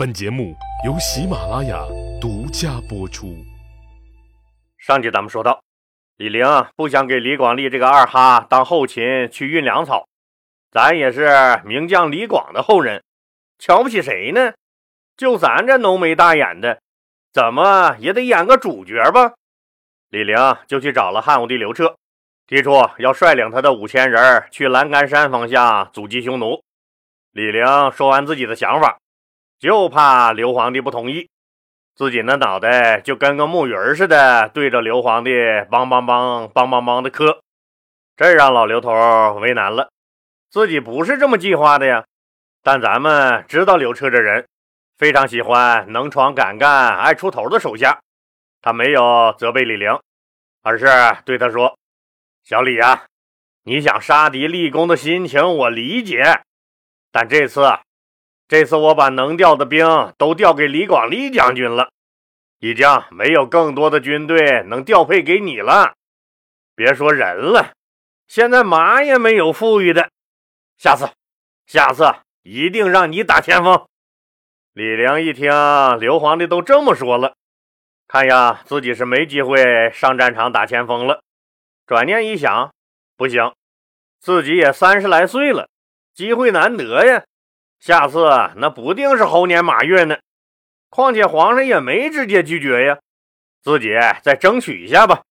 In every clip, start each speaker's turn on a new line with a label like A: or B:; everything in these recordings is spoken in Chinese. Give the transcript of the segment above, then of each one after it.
A: 本节目由喜马拉雅独家播出。
B: 上集咱们说到，李陵不想给李广利这个二哈当后勤去运粮草，咱也是名将李广的后人，瞧不起谁呢？就咱这浓眉大眼的，怎么也得演个主角吧？李陵就去找了汉武帝刘彻，提出要率领他的五千人去栏杆山方向阻击匈奴。李陵说完自己的想法。就怕刘皇帝不同意，自己那脑袋就跟个木鱼似的，对着刘皇帝梆梆梆梆梆梆的磕，这让老刘头为难了。自己不是这么计划的呀，但咱们知道刘彻这人非常喜欢能闯敢干、爱出头的手下，他没有责备李陵，而是对他说：“小李呀，你想杀敌立功的心情我理解，但这次……”这次我把能调的兵都调给李广利将军了，已经没有更多的军队能调配给你了。别说人了，现在马也没有富裕的。下次，下次一定让你打前锋。李陵一听刘皇帝都这么说了，看呀自己是没机会上战场打前锋了。转念一想，不行，自己也三十来岁了，机会难得呀。下次那不定是猴年马月呢，况且皇上也没直接拒绝呀，自己再争取一下吧。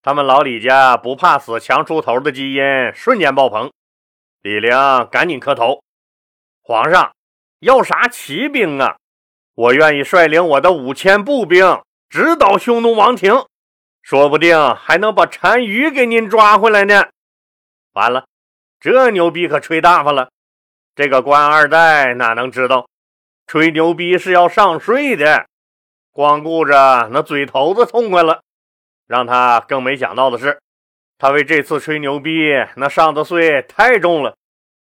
B: 他们老李家不怕死、强出头的基因瞬间爆棚。李陵赶紧磕头：“皇上要啥骑兵啊？我愿意率领我的五千步兵直捣匈奴王庭，说不定还能把单于给您抓回来呢。”完了，这牛逼可吹大发了。这个官二代哪能知道，吹牛逼是要上税的，光顾着那嘴头子痛快了。让他更没想到的是，他为这次吹牛逼那上的税太重了，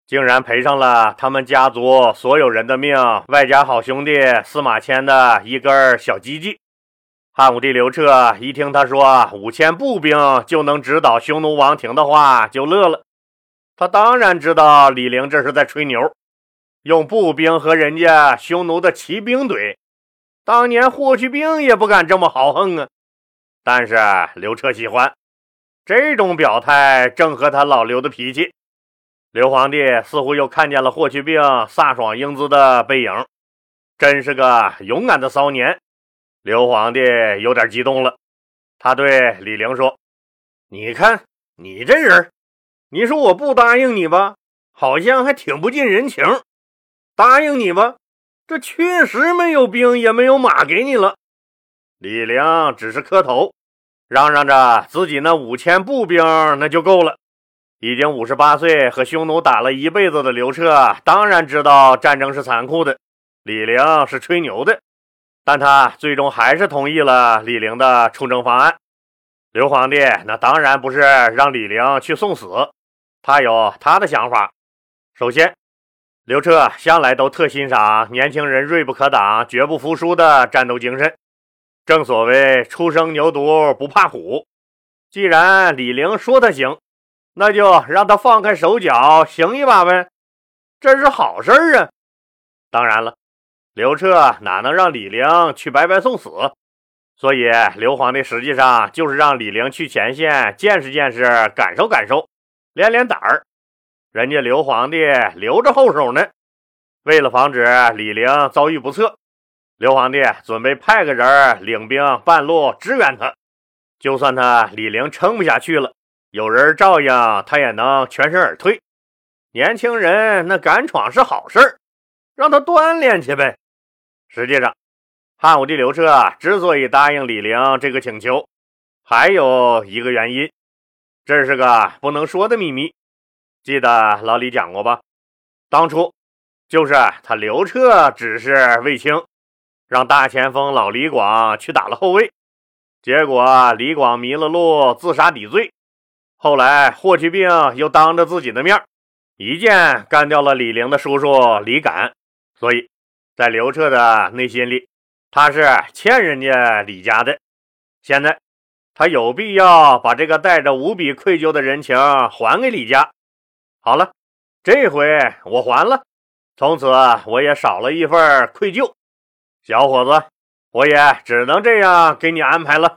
B: 竟然赔上了他们家族所有人的命，外加好兄弟司马迁的一根小鸡鸡。汉武帝刘彻一听他说五千步兵就能直捣匈奴王庭的话，就乐了。他当然知道李陵这是在吹牛，用步兵和人家匈奴的骑兵怼，当年霍去病也不敢这么豪横啊。但是刘彻喜欢这种表态，正合他老刘的脾气。刘皇帝似乎又看见了霍去病飒爽英姿的背影，真是个勇敢的骚年。刘皇帝有点激动了，他对李陵说：“你看你这人。”你说我不答应你吧，好像还挺不近人情；答应你吧，这确实没有兵也没有马给你了。李陵只是磕头，嚷嚷着自己那五千步兵那就够了。已经五十八岁和匈奴打了一辈子的刘彻，当然知道战争是残酷的。李陵是吹牛的，但他最终还是同意了李陵的出征方案。刘皇帝那当然不是让李陵去送死。他有他的想法。首先，刘彻向来都特欣赏年轻人锐不可挡、绝不服输的战斗精神。正所谓“初生牛犊不怕虎”。既然李陵说他行，那就让他放开手脚，行一把呗。这是好事儿啊！当然了，刘彻哪能让李陵去白白送死？所以，刘皇帝实际上就是让李陵去前线见识见识、感受感受。练练胆儿，人家刘皇帝留着后手呢。为了防止李陵遭遇不测，刘皇帝准备派个人领兵半路支援他。就算他李陵撑不下去了，有人照应，他也能全身而退。年轻人那敢闯是好事儿，让他锻炼去呗。实际上，汉武帝刘彻之所以答应李陵这个请求，还有一个原因。这是个不能说的秘密，记得老李讲过吧？当初就是他刘彻指示卫青，让大前锋老李广去打了后卫，结果李广迷了路，自杀抵罪。后来霍去病又当着自己的面一剑干掉了李陵的叔叔李敢，所以在刘彻的内心里，他是欠人家李家的。现在。他有必要把这个带着无比愧疚的人情还给李家。好了，这回我还了，从此我也少了一份愧疚。小伙子，我也只能这样给你安排了。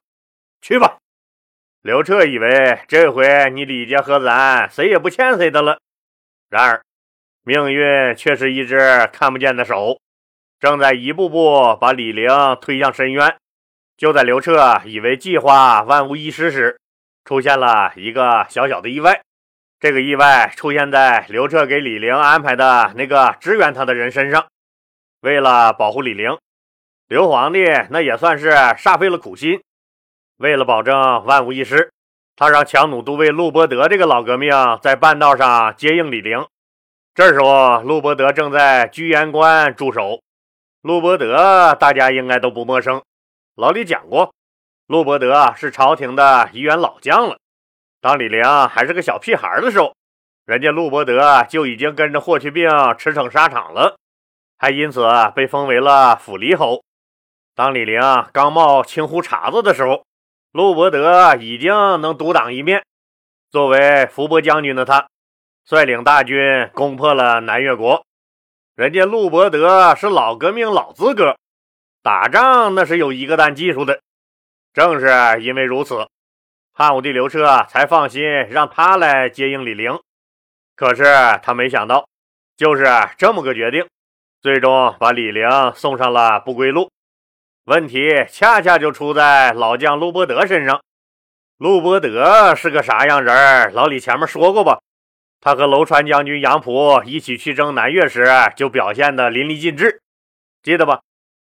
B: 去吧。刘彻以为这回你李家和咱谁也不欠谁的了，然而命运却是一只看不见的手，正在一步步把李陵推向深渊。就在刘彻以为计划万无一失时，出现了一个小小的意外。这个意外出现在刘彻给李陵安排的那个支援他的人身上。为了保护李陵，刘皇帝那也算是煞费了苦心。为了保证万无一失，他让强弩都尉陆伯德这个老革命在半道上接应李陵。这时候，陆伯德正在居延关驻守。陆伯德大家应该都不陌生，老李讲过，陆伯德是朝廷的一员老将了。当李陵还是个小屁孩的时候，人家陆伯德就已经跟着霍去病驰骋沙场了，还因此被封为了府黎侯。当李陵刚冒青湖茬子的时候，陆伯德已经能独当一面。作为伏波将军的他，率领大军攻破了南越国。人家陆伯德是老革命老资格，打仗那是有一个蛋技术的。正是因为如此，汉武帝刘彻才放心让他来接应李陵。可是他没想到，就是这么个决定，最终把李陵送上了不归路。问题恰恰就出在老将陆伯德身上。陆伯德是个啥样人？老李前面说过吧？他和楼川将军杨浦一起去征南越时，就表现得淋漓尽致，记得吧？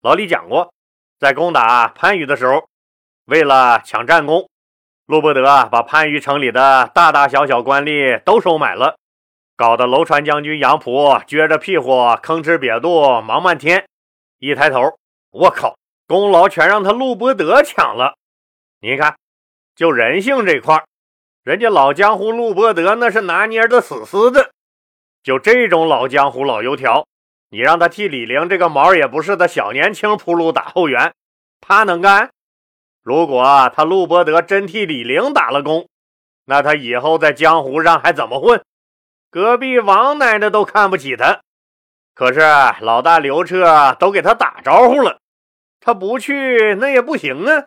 B: 老李讲过，在攻打番禺的时候，为了抢战功，陆伯德把番禺城里的大大小小官吏都收买了，搞得楼船将军杨溥撅着屁股吭哧瘪肚忙半天。一抬头，我靠！功劳全让他陆伯德抢了，你看，就人性这块人家老江湖陆伯德那是拿捏的死死的。就这种老江湖老油条，你让他替李陵这个毛也不是的小年轻铺路打后援，他能干？如果他陆伯德真替李陵打了工，那他以后在江湖上还怎么混？隔壁王奶奶都看不起他。可是老大刘彻都给他打招呼了。他不去那也不行啊，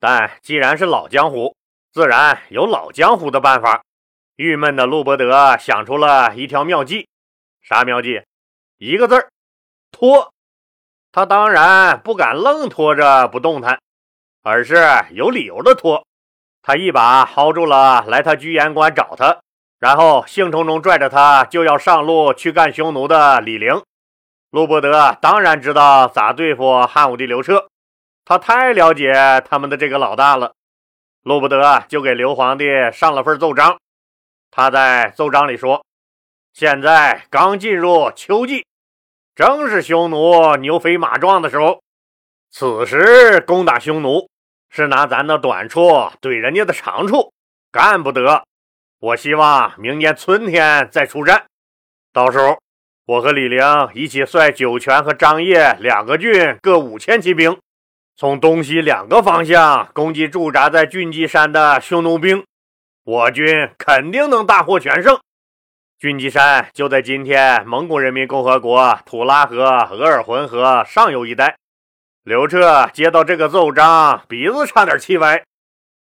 B: 但既然是老江湖，自然有老江湖的办法。郁闷的陆伯德想出了一条妙计，啥妙计？一个字儿，拖。他当然不敢愣拖着不动弹，而是有理由的拖。他一把薅住了来他居延关找他，然后兴冲冲拽着他就要上路去干匈奴的李陵。陆伯德当然知道咋对付汉武帝刘彻，他太了解他们的这个老大了。陆伯德就给刘皇帝上了份奏章。他在奏章里说：“现在刚进入秋季，正是匈奴牛肥马壮的时候。此时攻打匈奴，是拿咱的短处怼人家的长处，干不得。我希望明年春天再出战，到时候。”我和李陵一起率酒泉和张掖两个郡各五千骑兵，从东西两个方向攻击驻扎在郡基山的匈奴兵，我军肯定能大获全胜。军机山就在今天蒙古人民共和国土拉河额尔浑河上游一带。刘彻接到这个奏章，鼻子差点气歪。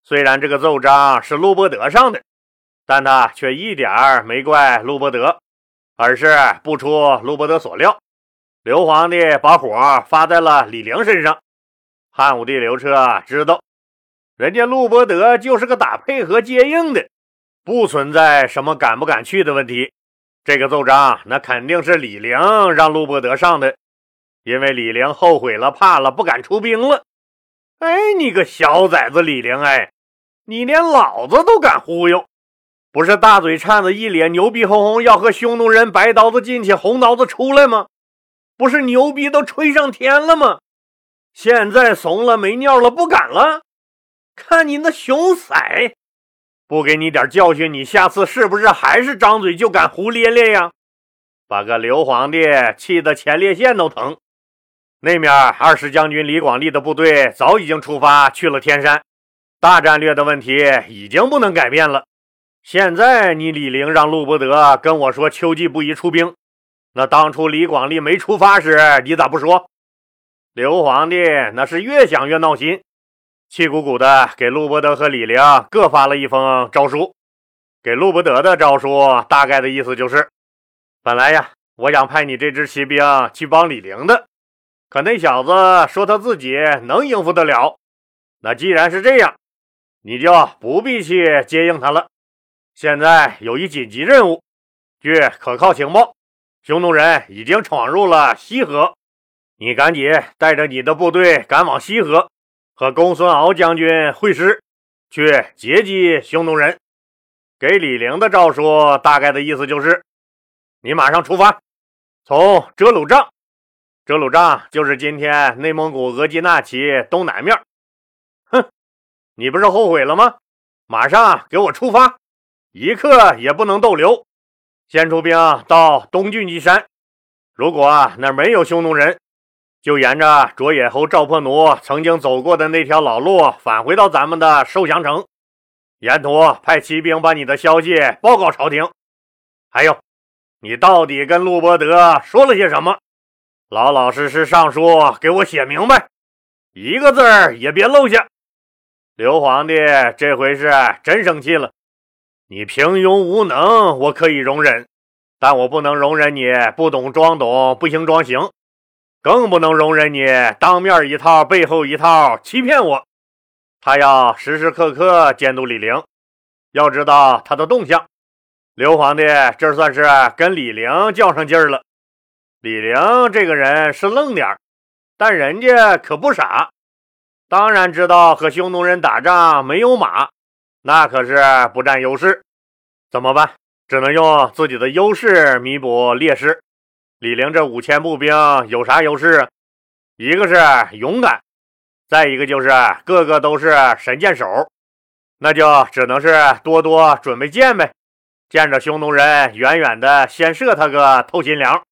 B: 虽然这个奏章是陆伯德上的，但他却一点儿没怪陆伯德。而是不出陆伯德所料，刘皇帝把火发在了李陵身上。汉武帝刘彻知道，人家陆伯德就是个打配合接应的，不存在什么敢不敢去的问题。这个奏章那肯定是李陵让陆伯德上的，因为李陵后悔了，怕了，不敢出兵了。哎，你个小崽子李陵，哎，你连老子都敢忽悠！不是大嘴颤子一脸牛逼哄哄，要和匈奴人白刀子进去，红刀子出来吗？不是牛逼都吹上天了吗？现在怂了没尿了，不敢了？看你那熊色，不给你点教训，你下次是不是还是张嘴就敢胡咧咧呀？把个刘皇帝气得前列腺都疼。那面二十将军李广利的部队早已经出发去了天山，大战略的问题已经不能改变了。现在你李陵让陆伯德跟我说秋季不宜出兵，那当初李广利没出发时，你咋不说？刘皇帝那是越想越闹心，气鼓鼓的给陆伯德和李陵各发了一封诏书。给陆伯德的诏书大概的意思就是：本来呀，我想派你这支骑兵去帮李陵的，可那小子说他自己能应付得了。那既然是这样，你就不必去接应他了。现在有一紧急任务，据可靠情报，匈奴人已经闯入了西河。你赶紧带着你的部队赶往西河，和公孙敖将军会师，去截击匈奴人。给李陵的诏书大概的意思就是：你马上出发，从哲鲁帐。哲鲁帐就是今天内蒙古额济纳旗东南面。哼，你不是后悔了吗？马上给我出发，一刻也不能逗留。先出兵到东郡基山，如果那没有匈奴人。就沿着卓野侯赵破奴曾经走过的那条老路返回到咱们的寿祥城，沿途派骑兵把你的消息报告朝廷。还有，你到底跟陆伯德说了些什么？老老实实上书给我写明白，一个字儿也别漏下。刘皇帝这回是真生气了。你平庸无能，我可以容忍，但我不能容忍你不懂装懂，不行装行。更不能容忍你当面一套背后一套欺骗我。他要时时刻刻监督李陵，要知道他的动向。刘皇帝这算是跟李陵较上劲儿了。李陵这个人是愣点儿，但人家可不傻，当然知道和匈奴人打仗没有马，那可是不占优势。怎么办？只能用自己的优势弥补劣势。李陵这五千步兵有啥优势？一个是勇敢，再一个就是个个都是神箭手，那就只能是多多准备箭呗。见着匈奴人，远远的先射他个透心凉。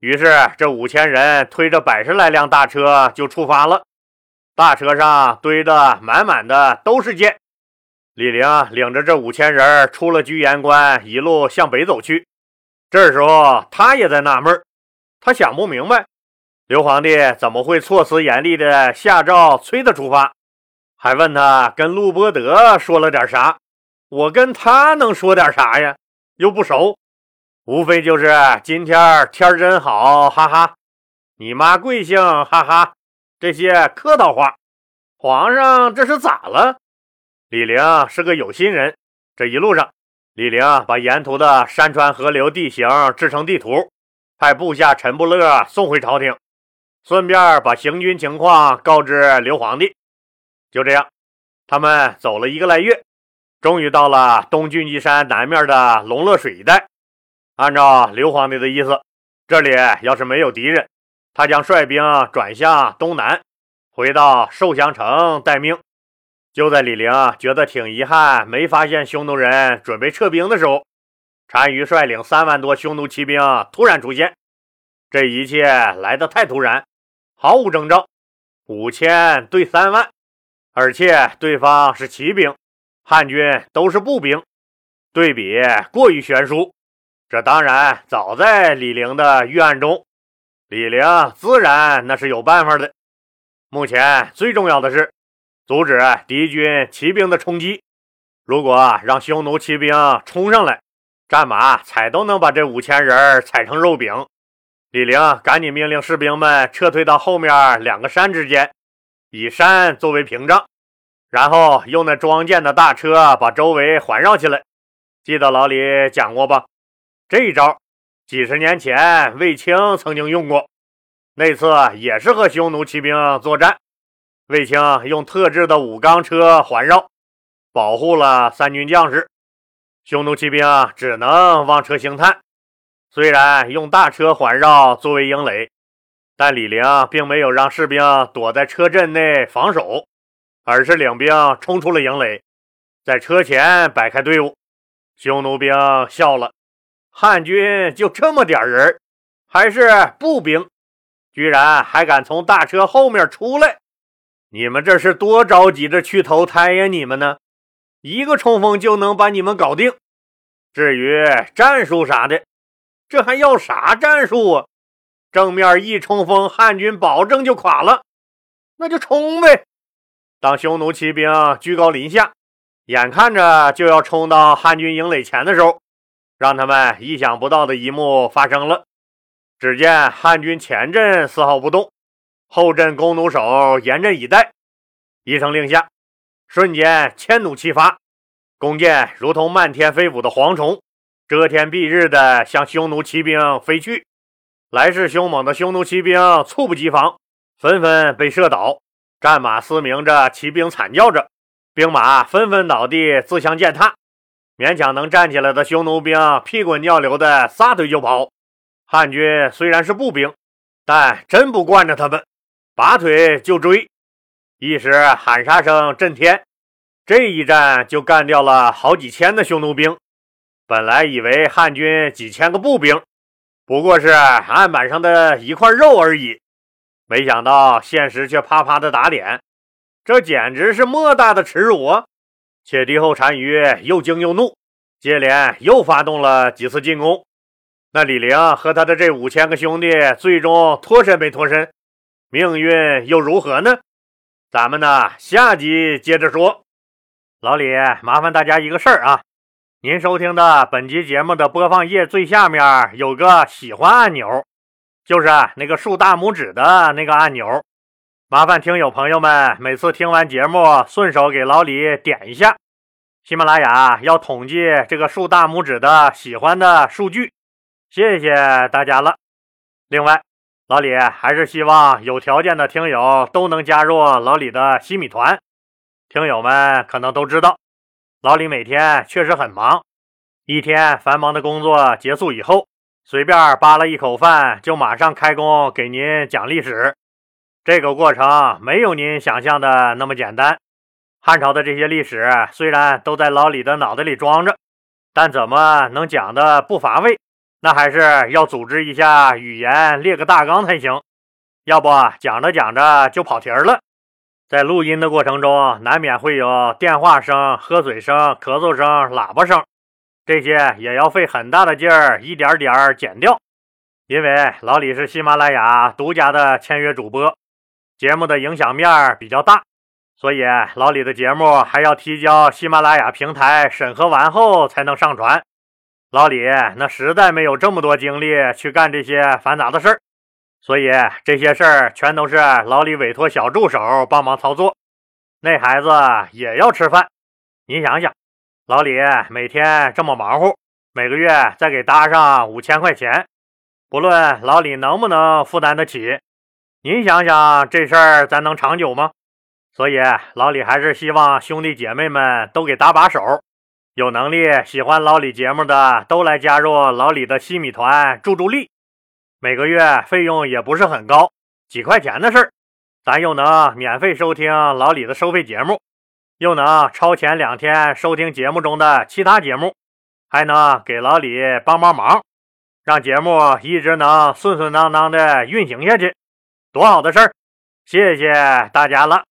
B: 于是这五千人推着百十来辆大车就出发了，大车上堆的满满的都是箭。李陵领着这五千人出了居延关，一路向北走去。这时候他也在纳闷他想不明白刘皇帝怎么会措辞严厉的下诏催他出发，还问他跟陆伯德说了点啥。我跟他能说点啥呀？又不熟，无非就是今天天真好，哈哈。你妈贵姓？哈哈，这些客套话。皇上这是咋了？李陵是个有心人，这一路上。李陵把沿途的山川河流地形制成地图，派部下陈不乐送回朝廷，顺便把行军情况告知刘皇帝。就这样，他们走了一个来月，终于到了东郡基山南面的龙乐水一带。按照刘皇帝的意思，这里要是没有敌人，他将率兵转向东南，回到寿祥城待命。就在李陵觉得挺遗憾，没发现匈奴人准备撤兵的时候，单于率领三万多匈奴骑兵突然出现。这一切来得太突然，毫无征兆。五千对三万，而且对方是骑兵，汉军都是步兵，对比过于悬殊。这当然早在李陵的预案中，李陵自然那是有办法的。目前最重要的是。阻止敌军骑兵的冲击。如果让匈奴骑兵冲上来，战马踩都能把这五千人踩成肉饼。李陵赶紧命令士兵们撤退到后面两个山之间，以山作为屏障，然后用那装箭的大车把周围环绕起来。记得老李讲过吧？这一招几十年前卫青曾经用过，那次也是和匈奴骑兵作战。卫青用特制的五钢车环绕，保护了三军将士。匈奴骑兵啊只能望车兴叹。虽然用大车环绕作为营垒，但李陵并没有让士兵躲在车阵内防守，而是领兵冲出了营垒，在车前摆开队伍。匈奴兵笑了：汉军就这么点人，还是步兵，居然还敢从大车后面出来！你们这是多着急着去投胎呀？你们呢？一个冲锋就能把你们搞定。至于战术啥的，这还要啥战术啊？正面一冲锋，汉军保证就垮了。那就冲呗！当匈奴骑兵居高临下，眼看着就要冲到汉军营垒前的时候，让他们意想不到的一幕发生了。只见汉军前阵丝毫不动，后阵弓弩手严阵以待。一声令下，瞬间千弩齐发，弓箭如同漫天飞舞的蝗虫，遮天蔽日的向匈奴骑兵飞去。来势凶猛的匈奴骑兵猝不及防。纷纷被射倒，战马嘶鸣着，骑兵惨叫着，兵马纷纷倒地，自相践踏。勉强能站起来的匈奴兵屁滚尿流的撒腿就跑。汉军虽然是步兵，但真不惯着他们，拔腿就追。一时喊杀声震天，这一战就干掉了好几千的匈奴兵。本来以为汉军几千个步兵不过是案板上的一块肉而已。没想到现实却啪啪的打脸，这简直是莫大的耻辱啊！且敌后单于又惊又怒，接连又发动了几次进攻。那李陵和他的这五千个兄弟最终脱身没脱身，命运又如何呢？咱们呢下集接着说。老李，麻烦大家一个事儿啊，您收听的本集节目的播放页最下面有个喜欢按钮。就是那个竖大拇指的那个按钮，麻烦听友朋友们每次听完节目，顺手给老李点一下。喜马拉雅要统计这个竖大拇指的喜欢的数据，谢谢大家了。另外，老李还是希望有条件的听友都能加入老李的西米团。听友们可能都知道，老李每天确实很忙，一天繁忙的工作结束以后。随便扒了一口饭，就马上开工给您讲历史。这个过程没有您想象的那么简单。汉朝的这些历史虽然都在老李的脑袋里装着，但怎么能讲的不乏味？那还是要组织一下语言，列个大纲才行。要不讲着讲着就跑题儿了。在录音的过程中，难免会有电话声、喝水声、咳嗽声、喇叭声。这些也要费很大的劲儿，一点点儿剪掉。因为老李是喜马拉雅独家的签约主播，节目的影响面比较大，所以老李的节目还要提交喜马拉雅平台审核完后才能上传。老李那实在没有这么多精力去干这些繁杂的事儿，所以这些事儿全都是老李委托小助手帮忙操作。那孩子也要吃饭，你想想。老李每天这么忙活，每个月再给搭上五千块钱，不论老李能不能负担得起，您想想这事儿咱能长久吗？所以老李还是希望兄弟姐妹们都给搭把手，有能力喜欢老李节目的都来加入老李的西米团助助力，每个月费用也不是很高，几块钱的事儿，咱又能免费收听老李的收费节目。又能超前两天收听节目中的其他节目，还能给老李帮帮忙，让节目一直能顺顺当当的运行下去，多好的事儿！谢谢大家了。